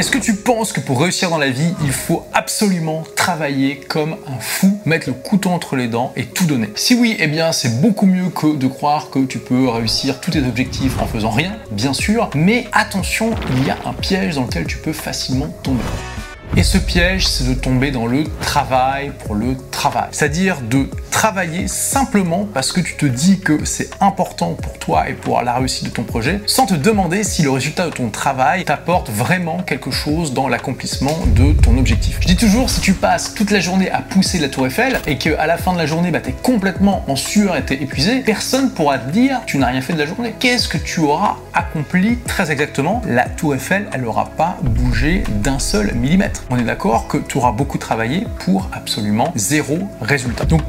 Est-ce que tu penses que pour réussir dans la vie, il faut absolument travailler comme un fou, mettre le couteau entre les dents et tout donner? Si oui, eh bien c'est beaucoup mieux que de croire que tu peux réussir tous tes objectifs en faisant rien, bien sûr, mais attention, il y a un piège dans lequel tu peux facilement tomber. Et ce piège, c'est de tomber dans le travail pour le travail. C'est-à-dire de travailler simplement parce que tu te dis que c'est important pour toi et pour la réussite de ton projet, sans te demander si le résultat de ton travail t'apporte vraiment quelque chose dans l'accomplissement de ton objectif. Je dis toujours, si tu passes toute la journée à pousser la tour Eiffel et qu'à la fin de la journée, bah, tu es complètement en sueur et tu es épuisé, personne pourra te dire tu n'as rien fait de la journée. Qu'est-ce que tu auras accompli très exactement? La tour Eiffel, elle n'aura pas bougé d'un seul millimètre on est d'accord que tu auras beaucoup travaillé pour absolument zéro résultat. Donc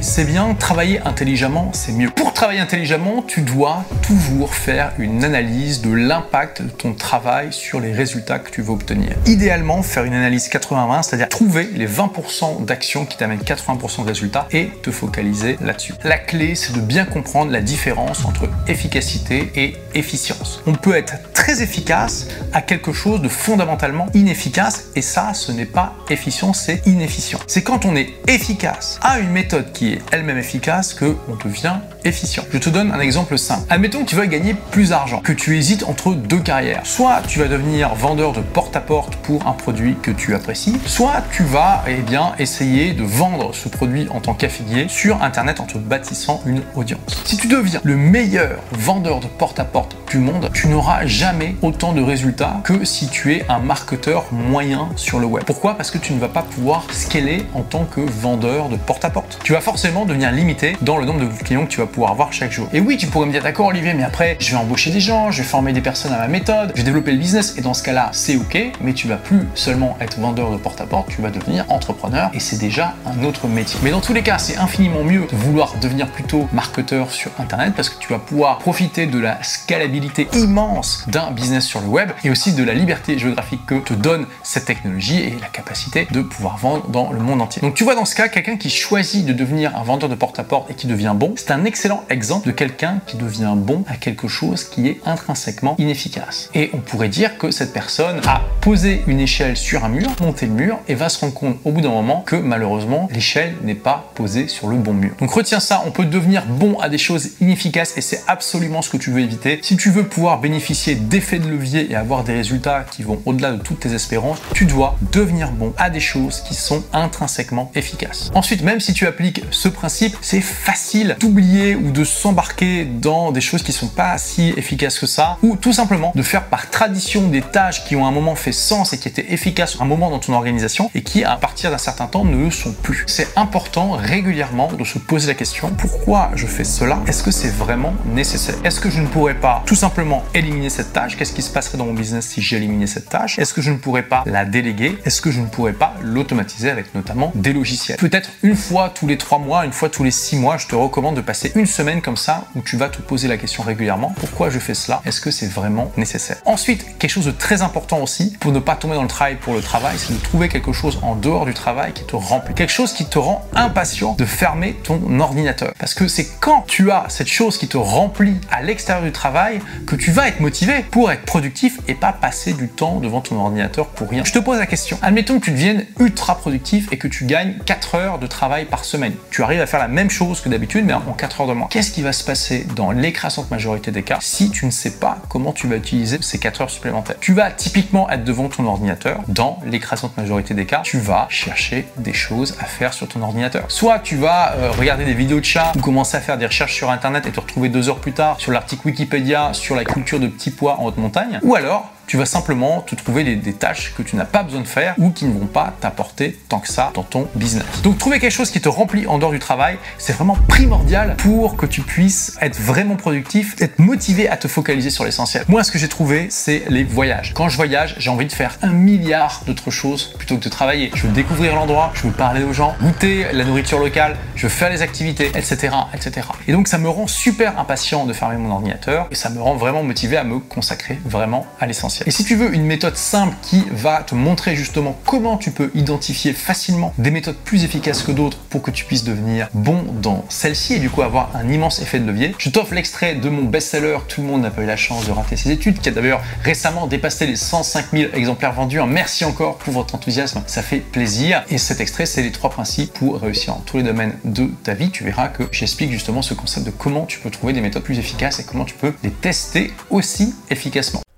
c'est bien, travailler intelligemment, c'est mieux. Pour travailler intelligemment, tu dois toujours faire une analyse de l'impact de ton travail sur les résultats que tu veux obtenir. Idéalement, faire une analyse 80-20, c'est-à-dire trouver les 20% d'actions qui t'amènent 80% de résultats et te focaliser là-dessus. La clé, c'est de bien comprendre la différence entre efficacité et efficience. On peut être très efficace à quelque chose de fondamentalement inefficace et ça, ce n'est pas efficient, c'est inefficient. C'est quand on est efficace à une méthode qui est elle-même efficace que on devient efficient. Je te donne un exemple simple. Admettons que tu veux gagner plus d'argent, que tu hésites entre deux carrières. Soit tu vas devenir vendeur de porte-à-porte pour un produit que tu apprécies, soit tu vas eh bien, essayer de vendre ce produit en tant qu'affilié sur Internet en te bâtissant une audience. Si tu deviens le meilleur vendeur de porte-à-porte du monde, tu n'auras jamais autant de résultats que si tu es un marketeur moyen sur le web. Pourquoi? Parce que tu ne vas pas pouvoir scaler en tant que vendeur de porte-à-porte. Tu vas forcément devenir limité dans le nombre de clients que tu vas pouvoir avoir chaque jour. Et oui, tu pourrais me dire d'accord Olivier, mais après, je vais embaucher des gens, je vais former des personnes à ma méthode, je vais développer le business. Et dans ce cas-là, c'est ok, mais tu vas plus seulement être vendeur de porte-à-porte, tu vas devenir entrepreneur et c'est déjà un autre métier. Mais dans tous les cas, c'est infiniment mieux de vouloir devenir plutôt marketeur sur Internet parce que tu vas pouvoir profiter de la scalabilité immense d'un business sur le web et aussi de la liberté géographique que te donne cette technologie et la capacité de pouvoir vendre dans le monde entier. Donc tu vois dans ce cas, quelqu'un qui choisit de devenir un vendeur de porte-à-porte et qui devient bon, c'est un excellent exemple de quelqu'un qui devient bon à quelque chose qui est intrinsèquement inefficace. Et on pourrait dire que cette personne a posé une échelle sur un mur, monté le mur et va se rendre compte au bout d'un moment que malheureusement l'échelle n'est pas posée sur le bon mur. Donc retiens ça, on peut devenir bon à des choses inefficaces et c'est absolument ce que tu veux éviter. Si tu veux pouvoir bénéficier d'effets de levier et avoir des résultats qui vont au-delà de toutes tes espérances, tu dois devenir bon à des choses qui sont intrinsèquement efficaces. Ensuite, même si tu appliques ce principe, c'est facile d'oublier ou de s'embarquer dans des choses qui sont pas si efficaces que ça, ou tout simplement de faire par tradition des tâches qui ont un moment fait sens et qui étaient efficaces un moment dans ton organisation et qui, à partir d'un certain temps, ne le sont plus. C'est important régulièrement de se poser la question pourquoi je fais cela? Est-ce que c'est vraiment nécessaire? Est-ce que je ne pourrais pas tout simplement éliminer cette tâche? Qu'est-ce qui se passerait dans mon business si j'éliminais cette tâche? Est-ce que je ne pourrais pas la déléguer? Est-ce que je ne pourrais pas l'automatiser avec notamment des logiciels? Peut-être une fois tous les trois mois, une fois tous les six mois, je te recommande de passer une semaine comme ça où tu vas te poser la question régulièrement pourquoi je fais cela? Est-ce que c'est vraiment nécessaire? Ensuite, quelque chose de très important aussi pour ne pas tomber dans le travail pour le travail, c'est de trouver quelque chose en dehors du travail qui te remplit, quelque chose qui te rend impatient de fermer ton ordinateur. Parce que c'est quand tu as cette chose qui te remplit à l'extérieur du travail que tu vas être motivé pour être productif et pas passer du temps devant ton ordinateur pour rien. Je te pose la question. Admettons que tu deviennes ultra productif et que tu gagnes 4 heures de travail par semaine. Tu arrives à faire la même chose que d'habitude, mais en 4 heures de moins. Qu'est-ce qui va se passer dans l'écrasante majorité des cas si tu ne sais pas comment tu vas utiliser ces 4 heures supplémentaires? Tu vas typiquement être devant ton ordinateur. Dans l'écrasante majorité des cas, tu vas chercher des choses à faire sur ton ordinateur. Soit tu vas euh, regarder des vidéos de chats ou commencer à faire des recherches sur internet et te retrouver deux heures plus tard sur l'article Wikipédia sur la culture de petits pois en haute montagne. Ou alors, tu vas simplement te trouver des, tâches que tu n'as pas besoin de faire ou qui ne vont pas t'apporter tant que ça dans ton business. Donc trouver quelque chose qui te remplit en dehors du travail, c'est vraiment primordial pour que tu puisses être vraiment productif, être motivé à te focaliser sur l'essentiel. Moi, ce que j'ai trouvé, c'est les voyages. Quand je voyage, j'ai envie de faire un milliard d'autres choses plutôt que de travailler. Je veux découvrir l'endroit, je veux parler aux gens, goûter la nourriture locale, je veux faire les activités, etc., etc. Et donc ça me rend super impatient de fermer mon ordinateur et ça me rend vraiment motivé à me consacrer vraiment à l'essentiel. Et si tu veux une méthode simple qui va te montrer justement comment tu peux identifier facilement des méthodes plus efficaces que d'autres pour que tu puisses devenir bon dans celle-ci et du coup avoir un immense effet de levier, je t'offre l'extrait de mon best-seller Tout le monde n'a pas eu la chance de rater ses études, qui a d'ailleurs récemment dépassé les 105 000 exemplaires vendus. Merci encore pour votre enthousiasme, ça fait plaisir. Et cet extrait, c'est les trois principes pour réussir dans tous les domaines de ta vie. Tu verras que j'explique justement ce concept de comment tu peux trouver des méthodes plus efficaces et comment tu peux les tester aussi efficacement.